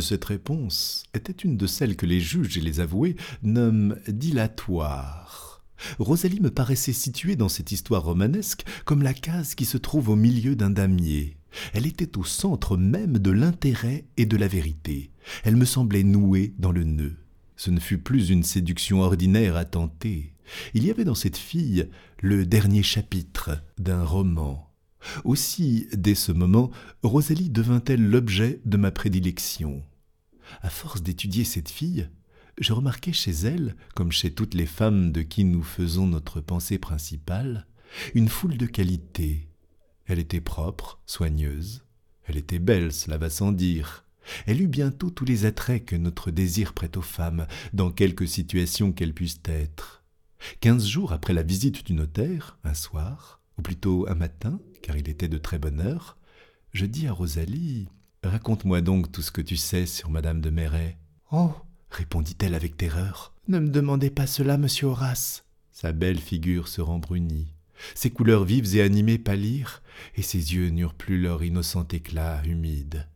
Cette réponse était une de celles que les juges et les avoués nomment dilatoires. Rosalie me paraissait située dans cette histoire romanesque comme la case qui se trouve au milieu d'un damier. Elle était au centre même de l'intérêt et de la vérité. Elle me semblait nouée dans le nœud. Ce ne fut plus une séduction ordinaire à tenter. Il y avait dans cette fille le dernier chapitre d'un roman. Aussi, dès ce moment, Rosalie devint-elle l'objet de ma prédilection. À force d'étudier cette fille, je remarquai chez elle, comme chez toutes les femmes de qui nous faisons notre pensée principale, une foule de qualités. Elle était propre, soigneuse, elle était belle, cela va sans dire. Elle eut bientôt tous les attraits que notre désir prête aux femmes, dans quelque situation qu'elles puissent être. Quinze jours après la visite du notaire, un soir, ou plutôt un matin, car il était de très bonne heure, je dis à Rosalie Raconte-moi donc tout ce que tu sais sur madame de Merret. Oh répondit-elle avec terreur. Ne me demandez pas cela, monsieur Horace. Sa belle figure se rembrunit. Ses couleurs vives et animées pâlirent, et ses yeux n'eurent plus leur innocent éclat humide.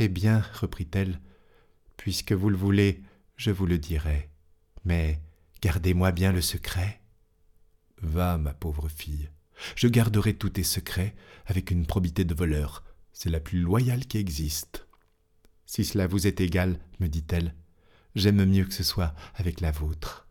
Eh bien, reprit-elle, puisque vous le voulez, je vous le dirai. Mais gardez-moi bien le secret. Va, ma pauvre fille, je garderai tous tes secrets avec une probité de voleur. C'est la plus loyale qui existe. Si cela vous est égal, me dit-elle, j'aime mieux que ce soit avec la vôtre.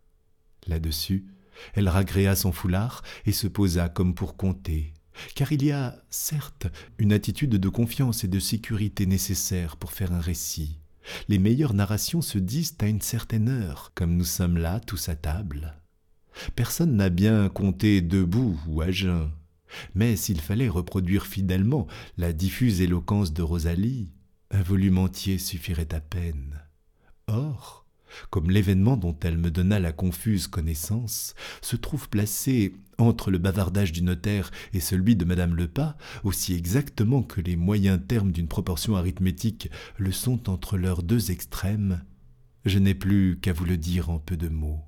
Là-dessus, elle ragréa son foulard et se posa comme pour compter, car il y a, certes, une attitude de confiance et de sécurité nécessaire pour faire un récit. Les meilleures narrations se disent à une certaine heure, comme nous sommes là tous à table. Personne n'a bien compté debout ou à jeun. Mais s'il fallait reproduire fidèlement la diffuse éloquence de Rosalie, un volume entier suffirait à peine. Or, comme l'événement dont elle me donna la confuse connaissance se trouve placé entre le bavardage du notaire et celui de madame Lepas, aussi exactement que les moyens termes d'une proportion arithmétique le sont entre leurs deux extrêmes, je n'ai plus qu'à vous le dire en peu de mots.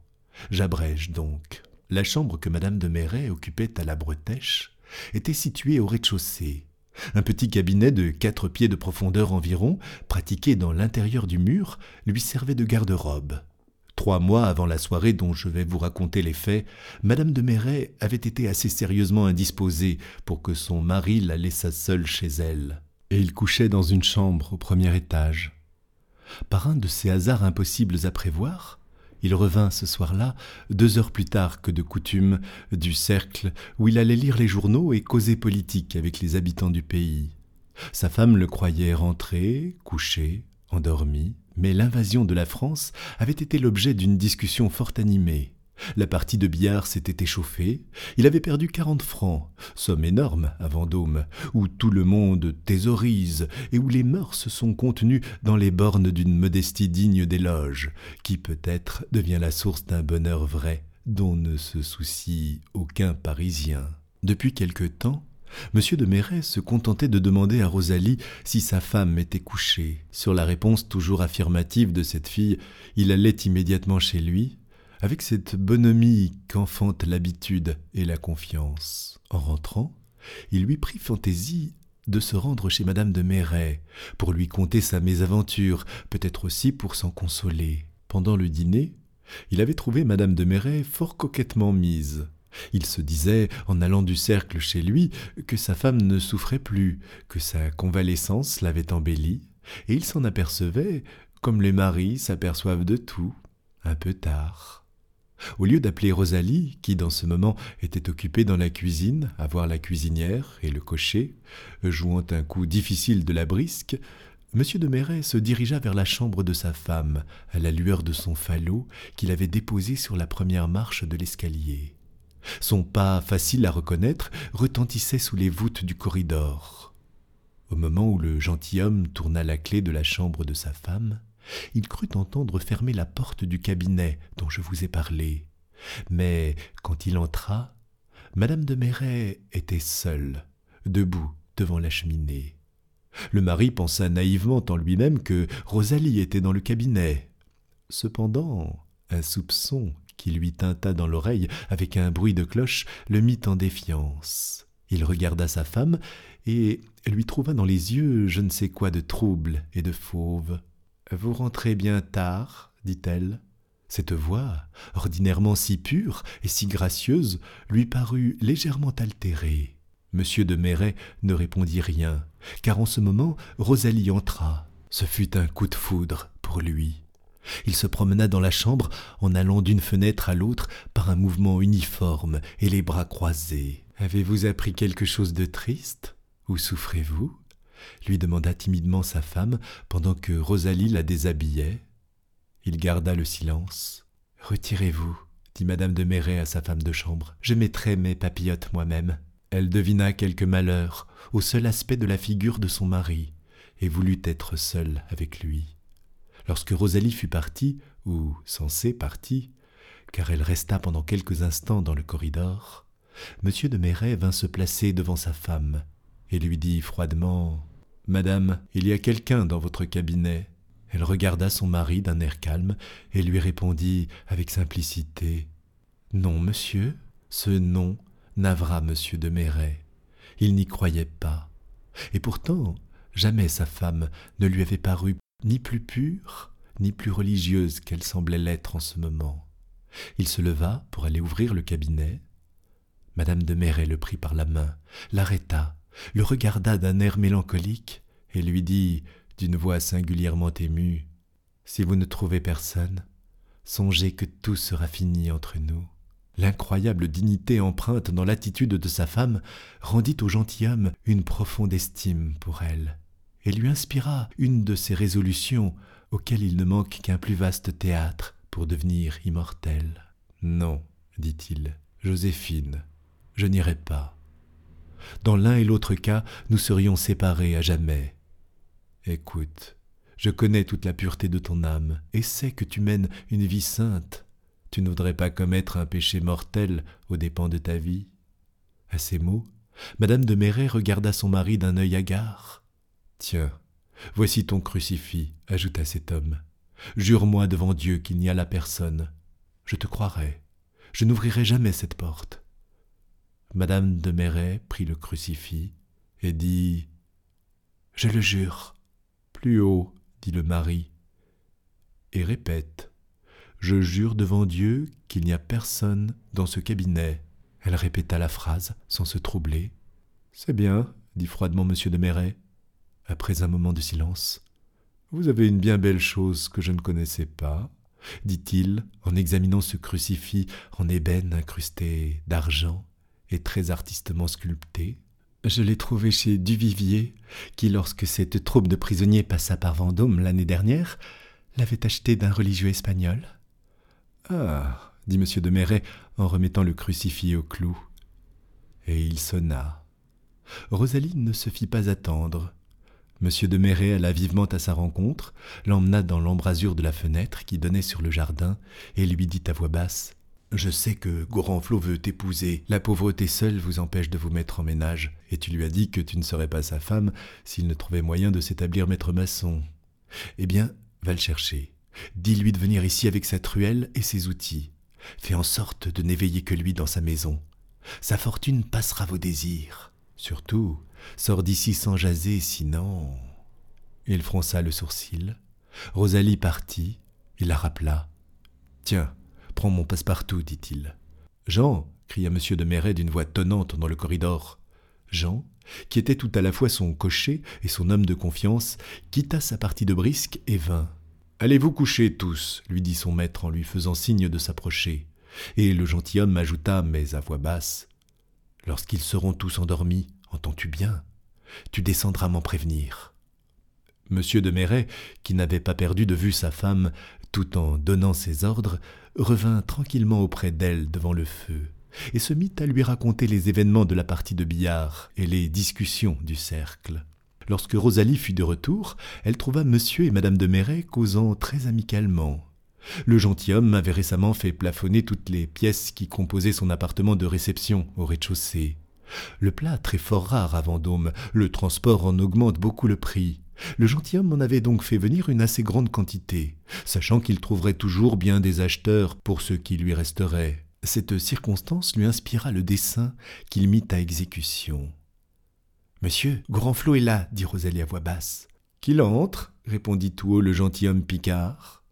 J'abrège donc. La chambre que madame de Merret occupait à la Bretèche était située au rez-de-chaussée. Un petit cabinet de quatre pieds de profondeur environ, pratiqué dans l'intérieur du mur, lui servait de garde-robe. Trois mois avant la soirée dont je vais vous raconter les faits, madame de Merret avait été assez sérieusement indisposée pour que son mari la laissât seule chez elle, et il couchait dans une chambre au premier étage. Par un de ces hasards impossibles à prévoir, il revint ce soir-là, deux heures plus tard que de coutume, du cercle où il allait lire les journaux et causer politique avec les habitants du pays. Sa femme le croyait rentré, couché, endormi, mais l'invasion de la France avait été l'objet d'une discussion fort animée. La partie de billard s'était échauffée, il avait perdu quarante francs, somme énorme à Vendôme, où tout le monde thésaurise et où les mœurs sont contenues dans les bornes d'une modestie digne d'éloge, qui peut-être devient la source d'un bonheur vrai dont ne se soucie aucun Parisien. Depuis quelque temps, M. de Méret se contentait de demander à Rosalie si sa femme était couchée. Sur la réponse toujours affirmative de cette fille, il allait immédiatement chez lui, avec cette bonhomie qu'enfante l'habitude et la confiance. En rentrant, il lui prit fantaisie de se rendre chez madame de Merret pour lui conter sa mésaventure, peut-être aussi pour s'en consoler. Pendant le dîner, il avait trouvé madame de Merret fort coquettement mise. Il se disait, en allant du cercle chez lui, que sa femme ne souffrait plus, que sa convalescence l'avait embellie, et il s'en apercevait, comme les maris s'aperçoivent de tout, un peu tard. Au lieu d'appeler Rosalie, qui dans ce moment était occupée dans la cuisine, à voir la cuisinière et le cocher, jouant un coup difficile de la brisque, M. de Marais se dirigea vers la chambre de sa femme, à la lueur de son falot qu'il avait déposé sur la première marche de l'escalier. Son pas, facile à reconnaître, retentissait sous les voûtes du corridor. Au moment où le gentilhomme tourna la clé de la chambre de sa femme, il crut entendre fermer la porte du cabinet dont je vous ai parlé. Mais quand il entra, madame de Marais était seule, debout devant la cheminée. Le mari pensa naïvement en lui-même que Rosalie était dans le cabinet. Cependant, un soupçon qui lui tinta dans l'oreille avec un bruit de cloche le mit en défiance. Il regarda sa femme et lui trouva dans les yeux je ne sais quoi de trouble et de fauve. Vous rentrez bien tard, dit-elle. Cette voix, ordinairement si pure et si gracieuse, lui parut légèrement altérée. Monsieur de Marais ne répondit rien, car en ce moment Rosalie entra. Ce fut un coup de foudre pour lui. Il se promena dans la chambre en allant d'une fenêtre à l'autre par un mouvement uniforme et les bras croisés. Avez-vous appris quelque chose de triste? Où souffrez-vous? Lui demanda timidement sa femme pendant que Rosalie la déshabillait. Il garda le silence. Retirez-vous, dit madame de Marais à sa femme de chambre. Je mettrai mes papillotes moi-même. Elle devina quelque malheur au seul aspect de la figure de son mari, et voulut être seule avec lui. Lorsque Rosalie fut partie, ou censée partie, car elle resta pendant quelques instants dans le corridor, M. de Marais vint se placer devant sa femme et lui dit froidement Madame, il y a quelqu'un dans votre cabinet. Elle regarda son mari d'un air calme et lui répondit avec simplicité Non, monsieur. Ce nom navra monsieur de Marais. Il n'y croyait pas. Et pourtant, jamais sa femme ne lui avait paru ni plus pure, ni plus religieuse qu'elle semblait l'être en ce moment. Il se leva pour aller ouvrir le cabinet. Madame de Marais le prit par la main, l'arrêta le regarda d'un air mélancolique et lui dit d'une voix singulièrement émue Si vous ne trouvez personne, songez que tout sera fini entre nous. L'incroyable dignité empreinte dans l'attitude de sa femme rendit au gentilhomme une profonde estime pour elle, et lui inspira une de ces résolutions auxquelles il ne manque qu'un plus vaste théâtre pour devenir immortel. Non, dit-il, Joséphine, je n'irai pas. Dans l'un et l'autre cas, nous serions séparés à jamais. Écoute, je connais toute la pureté de ton âme, et sais que tu mènes une vie sainte. Tu ne voudrais pas commettre un péché mortel aux dépens de ta vie. À ces mots, madame de Marais regarda son mari d'un œil hagard. Tiens, voici ton crucifix, ajouta cet homme. Jure-moi devant Dieu qu'il n'y a là personne. Je te croirai. Je n'ouvrirai jamais cette porte. Madame de Marais prit le crucifix et dit Je le jure. Plus haut, dit le mari, et répète Je jure devant Dieu qu'il n'y a personne dans ce cabinet. Elle répéta la phrase sans se troubler. C'est bien, dit froidement M. de Marais, après un moment de silence. Vous avez une bien belle chose que je ne connaissais pas, dit-il en examinant ce crucifix en ébène incrusté d'argent très artistement sculpté. Je l'ai trouvé chez Duvivier, qui, lorsque cette troupe de prisonniers passa par Vendôme l'année dernière, l'avait acheté d'un religieux espagnol. Ah dit M. de Marais en remettant le crucifix au clou. Et il sonna. Rosalie ne se fit pas attendre. M. de Marais alla vivement à sa rencontre, l'emmena dans l'embrasure de la fenêtre qui donnait sur le jardin, et lui dit à voix basse je sais que Gorenflot veut t'épouser. La pauvreté seule vous empêche de vous mettre en ménage, et tu lui as dit que tu ne serais pas sa femme s'il ne trouvait moyen de s'établir maître maçon. Eh bien, va le chercher. Dis-lui de venir ici avec sa truelle et ses outils. Fais en sorte de n'éveiller que lui dans sa maison. Sa fortune passera vos désirs. Surtout, sors d'ici sans jaser, sinon. Il fronça le sourcil. Rosalie partit. Il la rappela. Tiens, Prends mon passe-partout, dit-il. Jean cria M. de Marais d'une voix tonnante dans le corridor. Jean, qui était tout à la fois son cocher et son homme de confiance, quitta sa partie de brisque et vint. Allez vous coucher tous, lui dit son maître en lui faisant signe de s'approcher. Et le gentilhomme ajouta, mais à voix basse Lorsqu'ils seront tous endormis, entends-tu bien? Tu descendras m'en prévenir. Monsieur de Méret, qui n'avait pas perdu de vue sa femme tout en donnant ses ordres, revint tranquillement auprès d'elle devant le feu, et se mit à lui raconter les événements de la partie de billard et les discussions du cercle. Lorsque Rosalie fut de retour, elle trouva monsieur et madame de Méret causant très amicalement. Le gentilhomme avait récemment fait plafonner toutes les pièces qui composaient son appartement de réception au rez-de-chaussée. Le plâtre est fort rare à Vendôme, le transport en augmente beaucoup le prix. Le gentilhomme en avait donc fait venir une assez grande quantité, sachant qu'il trouverait toujours bien des acheteurs pour ce qui lui resterait. Cette circonstance lui inspira le dessein qu'il mit à exécution. Monsieur, Grandflot est là, dit Rosalie à voix basse. Qu'il entre, répondit tout haut le gentilhomme Picard.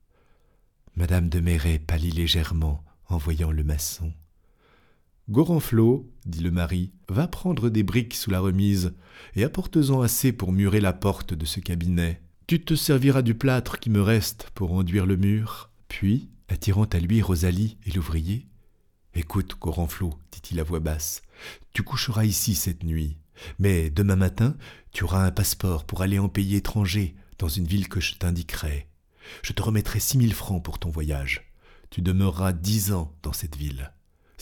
Madame de Méret pâlit légèrement en voyant le maçon. Gorenflot, dit le mari, va prendre des briques sous la remise, et apporte-en assez pour murer la porte de ce cabinet. Tu te serviras du plâtre qui me reste pour enduire le mur. Puis, attirant à lui Rosalie et l'ouvrier, Écoute, Gorenflot, dit-il à voix basse, tu coucheras ici cette nuit, mais demain matin, tu auras un passeport pour aller en pays étranger, dans une ville que je t'indiquerai. Je te remettrai six mille francs pour ton voyage. Tu demeureras dix ans dans cette ville.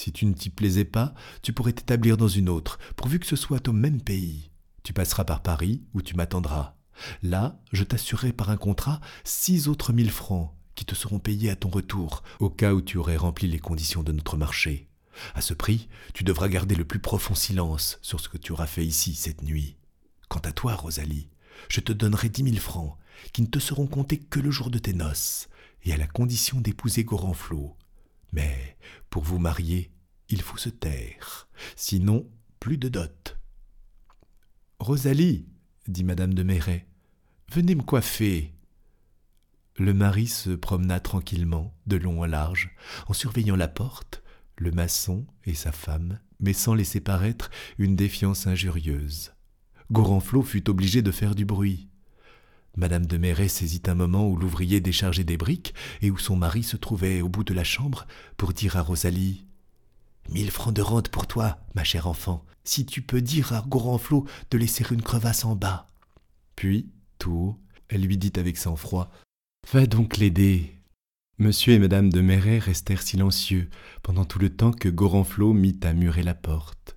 Si tu ne t'y plaisais pas, tu pourrais t'établir dans une autre, pourvu que ce soit au même pays. Tu passeras par Paris, où tu m'attendras. Là, je t'assurerai par un contrat six autres mille francs, qui te seront payés à ton retour, au cas où tu aurais rempli les conditions de notre marché. À ce prix, tu devras garder le plus profond silence sur ce que tu auras fait ici cette nuit. Quant à toi, Rosalie, je te donnerai dix mille francs, qui ne te seront comptés que le jour de tes noces, et à la condition d'épouser Gorenflot, mais pour vous marier, il faut se taire, sinon plus de dot. Rosalie, dit madame de Méret, venez me coiffer. Le mari se promena tranquillement, de long en large, en surveillant la porte, le maçon et sa femme, mais sans laisser paraître une défiance injurieuse. Gorenflot fut obligé de faire du bruit. Madame de Méret saisit un moment où l'ouvrier déchargeait des briques et où son mari se trouvait au bout de la chambre pour dire à Rosalie Mille francs de rente pour toi, ma chère enfant, si tu peux dire à Gorenflot de laisser une crevasse en bas. Puis, tout haut, elle lui dit avec sang-froid Va donc l'aider. Monsieur et madame de Méret restèrent silencieux pendant tout le temps que Gorenflot mit à murer la porte.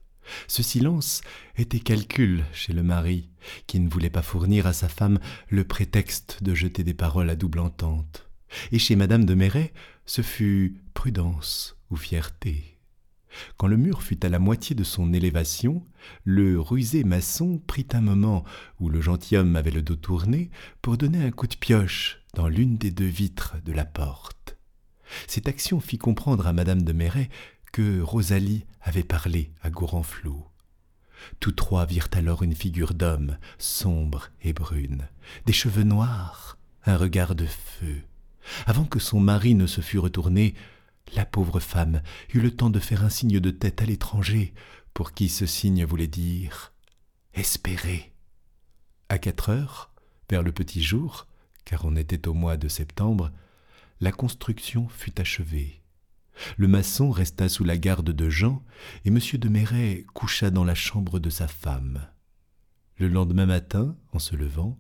Ce silence était calcul chez le mari, qui ne voulait pas fournir à sa femme le prétexte de jeter des paroles à double entente. Et chez madame de Méret, ce fut prudence ou fierté. Quand le mur fut à la moitié de son élévation, le rusé maçon prit un moment où le gentilhomme avait le dos tourné pour donner un coup de pioche dans l'une des deux vitres de la porte. Cette action fit comprendre à madame de Méret que Rosalie avait parlé à Gorenflot. Tous trois virent alors une figure d'homme, sombre et brune, des cheveux noirs, un regard de feu. Avant que son mari ne se fût retourné, la pauvre femme eut le temps de faire un signe de tête à l'étranger, pour qui ce signe voulait dire Espérez. À quatre heures, vers le petit jour, car on était au mois de septembre, la construction fut achevée. Le maçon resta sous la garde de Jean, et M. de Méret coucha dans la chambre de sa femme. Le lendemain matin, en se levant,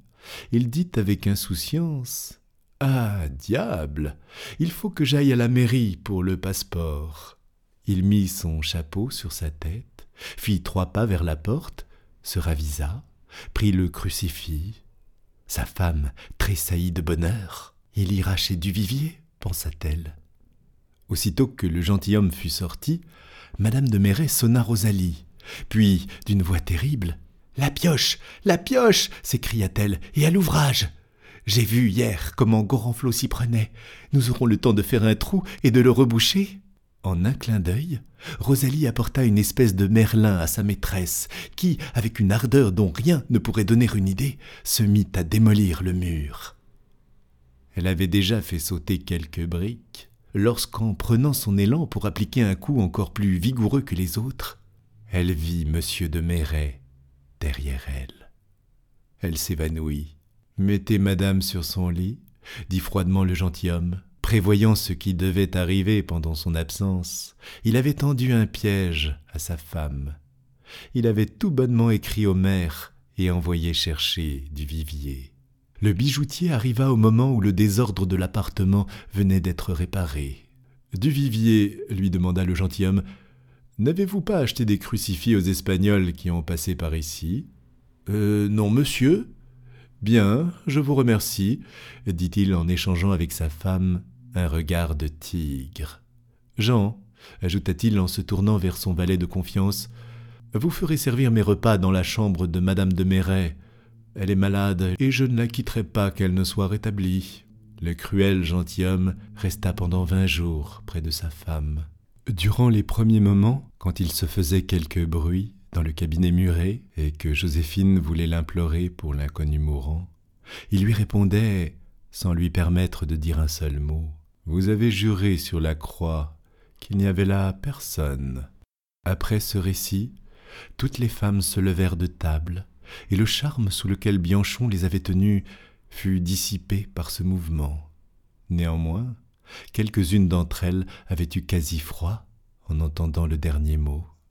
il dit avec insouciance Ah, diable Il faut que j'aille à la mairie pour le passeport. Il mit son chapeau sur sa tête, fit trois pas vers la porte, se ravisa, prit le crucifix. Sa femme tressaillit de bonheur. Il ira chez Duvivier, pensa-t-elle. Aussitôt que le gentilhomme fut sorti, madame de Méret sonna Rosalie. Puis, d'une voix terrible, La pioche La pioche s'écria-t-elle, et à l'ouvrage J'ai vu hier comment Gorenflot s'y prenait. Nous aurons le temps de faire un trou et de le reboucher. En un clin d'œil, Rosalie apporta une espèce de merlin à sa maîtresse, qui, avec une ardeur dont rien ne pourrait donner une idée, se mit à démolir le mur. Elle avait déjà fait sauter quelques briques, lorsqu'en prenant son élan pour appliquer un coup encore plus vigoureux que les autres, elle vit monsieur de Méret derrière elle. Elle s'évanouit. Mettez madame sur son lit, dit froidement le gentilhomme. Prévoyant ce qui devait arriver pendant son absence, il avait tendu un piège à sa femme. Il avait tout bonnement écrit au maire et envoyé chercher du vivier. Le bijoutier arriva au moment où le désordre de l'appartement venait d'être réparé. Duvivier, lui demanda le gentilhomme, n'avez-vous pas acheté des crucifix aux Espagnols qui ont passé par ici? Euh, non, monsieur. Bien, je vous remercie, dit-il en échangeant avec sa femme un regard de tigre. Jean, ajouta-t-il en se tournant vers son valet de confiance, vous ferez servir mes repas dans la chambre de madame de Méret. Elle est malade, et je ne la quitterai pas qu'elle ne soit rétablie. Le cruel gentilhomme resta pendant vingt jours près de sa femme. Durant les premiers moments, quand il se faisait quelque bruit dans le cabinet muré et que Joséphine voulait l'implorer pour l'inconnu mourant, il lui répondait, sans lui permettre de dire un seul mot, Vous avez juré sur la croix qu'il n'y avait là personne. Après ce récit, toutes les femmes se levèrent de table, et le charme sous lequel Bianchon les avait tenues fut dissipé par ce mouvement. Néanmoins, quelques-unes d'entre elles avaient eu quasi froid en entendant le dernier mot.